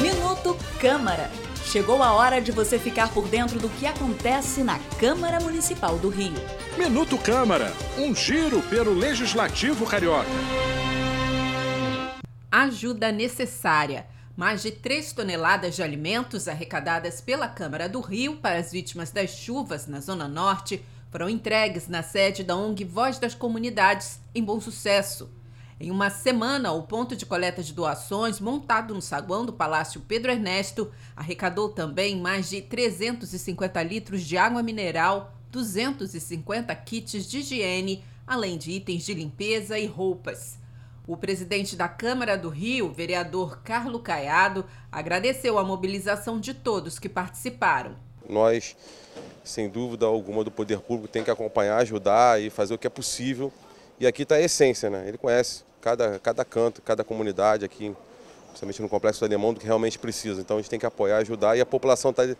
Minuto Câmara. Chegou a hora de você ficar por dentro do que acontece na Câmara Municipal do Rio. Minuto Câmara, um giro pelo Legislativo Carioca. Ajuda necessária. Mais de 3 toneladas de alimentos arrecadadas pela Câmara do Rio para as vítimas das chuvas na Zona Norte foram entregues na sede da ONG Voz das Comunidades, em Bom Sucesso. Em uma semana, o ponto de coleta de doações, montado no saguão do Palácio Pedro Ernesto, arrecadou também mais de 350 litros de água mineral, 250 kits de higiene, além de itens de limpeza e roupas. O presidente da Câmara do Rio, vereador Carlo Caiado, agradeceu a mobilização de todos que participaram. Nós, sem dúvida alguma, do poder público tem que acompanhar, ajudar e fazer o que é possível. E aqui está a essência, né? Ele conhece cada, cada canto, cada comunidade aqui, principalmente no Complexo do Alemão, do que realmente precisa. Então a gente tem que apoiar, ajudar e a população está de,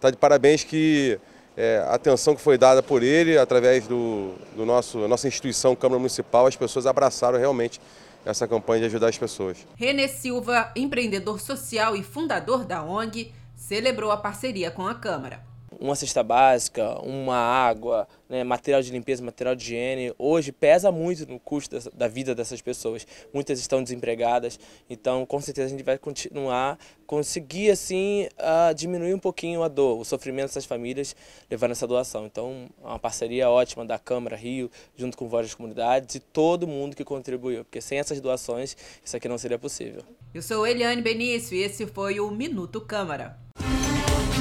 tá de parabéns que é, a atenção que foi dada por ele, através do, do nosso nossa instituição, Câmara Municipal, as pessoas abraçaram realmente essa campanha de ajudar as pessoas. Renê Silva, empreendedor social e fundador da ONG, celebrou a parceria com a Câmara uma cesta básica, uma água, né, material de limpeza, material de higiene, hoje pesa muito no custo da vida dessas pessoas. Muitas estão desempregadas, então com certeza a gente vai continuar, conseguir assim uh, diminuir um pouquinho a dor, o sofrimento dessas famílias levando essa doação. Então, uma parceria ótima da Câmara Rio, junto com várias comunidades e todo mundo que contribuiu, porque sem essas doações isso aqui não seria possível. Eu sou Eliane Benício e esse foi o Minuto Câmara.